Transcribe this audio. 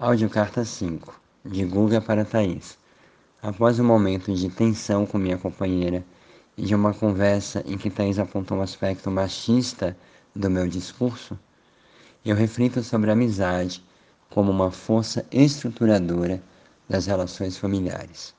Áudio Carta 5 De Guga para Thaís Após um momento de tensão com minha companheira e de uma conversa em que Thaís apontou um aspecto machista do meu discurso, eu reflito sobre a amizade como uma força estruturadora das relações familiares.